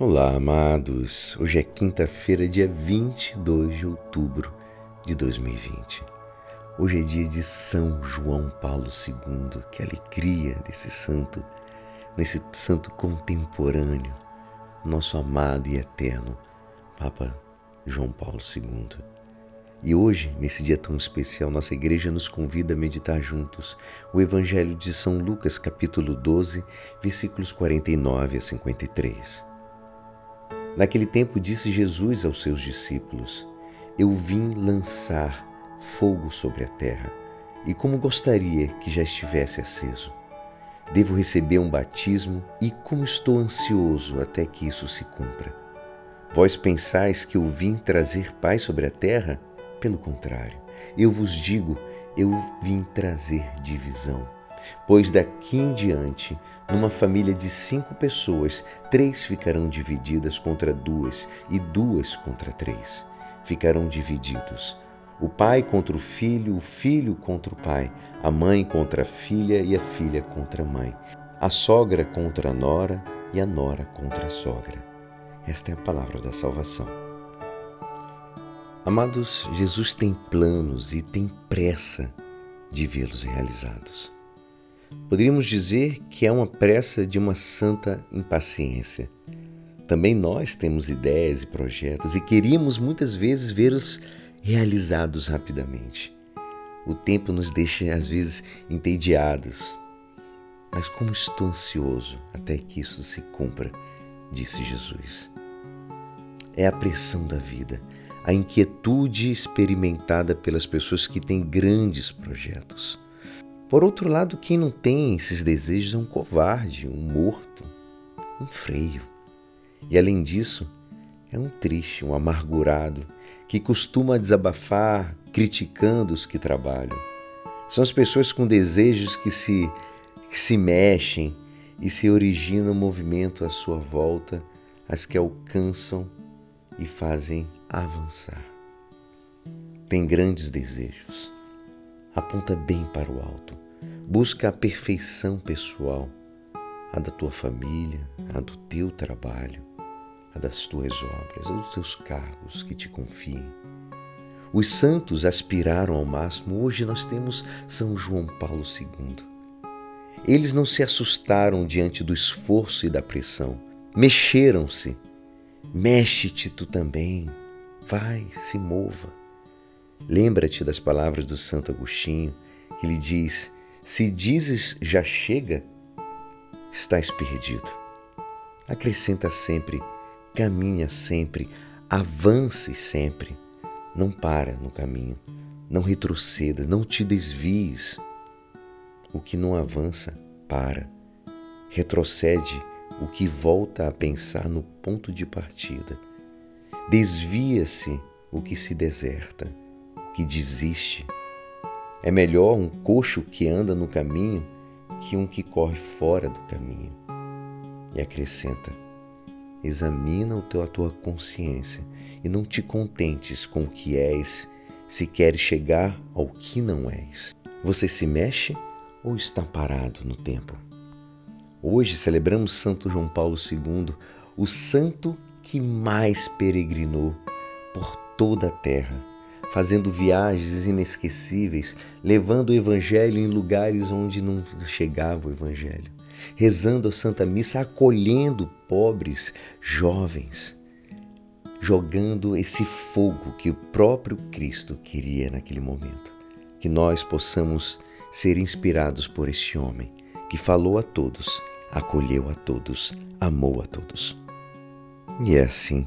Olá, amados. Hoje é quinta-feira, dia 22 de outubro de 2020. Hoje é dia de São João Paulo II. Que alegria desse santo, nesse santo contemporâneo, nosso amado e eterno Papa João Paulo II. E hoje, nesse dia tão especial, nossa igreja nos convida a meditar juntos o Evangelho de São Lucas, capítulo 12, versículos 49 a 53. Naquele tempo disse Jesus aos seus discípulos: Eu vim lançar fogo sobre a terra, e como gostaria que já estivesse aceso. Devo receber um batismo e como estou ansioso até que isso se cumpra. Vós pensais que eu vim trazer paz sobre a terra? Pelo contrário, eu vos digo, eu vim trazer divisão. Pois daqui em diante, numa família de cinco pessoas, três ficarão divididas contra duas e duas contra três. Ficarão divididos. O pai contra o filho, o filho contra o pai, a mãe contra a filha e a filha contra a mãe, a sogra contra a nora e a nora contra a sogra. Esta é a palavra da salvação. Amados, Jesus tem planos e tem pressa de vê-los realizados. Poderíamos dizer que é uma pressa de uma santa impaciência. Também nós temos ideias e projetos e queríamos muitas vezes vê-los realizados rapidamente. O tempo nos deixa às vezes entediados. Mas como estou ansioso até que isso se cumpra, disse Jesus. É a pressão da vida, a inquietude experimentada pelas pessoas que têm grandes projetos por outro lado, quem não tem esses desejos é um covarde, um morto, um freio. E além disso, é um triste, um amargurado, que costuma desabafar criticando os que trabalham. São as pessoas com desejos que se, que se mexem e se origina movimento à sua volta, as que alcançam e fazem avançar. Tem grandes desejos aponta bem para o alto. Busca a perfeição pessoal, a da tua família, a do teu trabalho, a das tuas obras, a dos teus cargos que te confiem. Os santos aspiraram ao máximo, hoje nós temos São João Paulo II. Eles não se assustaram diante do esforço e da pressão, mexeram-se. Mexe-te tu também, vai, se mova. Lembra-te das palavras do Santo Agostinho, que lhe diz: Se dizes já chega, estás perdido. Acrescenta sempre, caminha sempre, avance sempre. Não para no caminho, não retroceda, não te desvies. O que não avança, para. Retrocede o que volta a pensar no ponto de partida. Desvia-se o que se deserta que desiste. É melhor um coxo que anda no caminho que um que corre fora do caminho. E acrescenta: examina o teu, a tua consciência e não te contentes com o que és, se queres chegar ao que não és. Você se mexe ou está parado no tempo? Hoje celebramos Santo João Paulo II, o santo que mais peregrinou por toda a terra fazendo viagens inesquecíveis, levando o Evangelho em lugares onde não chegava o Evangelho, rezando a Santa Missa, acolhendo pobres, jovens, jogando esse fogo que o próprio Cristo queria naquele momento. Que nós possamos ser inspirados por este homem que falou a todos, acolheu a todos, amou a todos. E é assim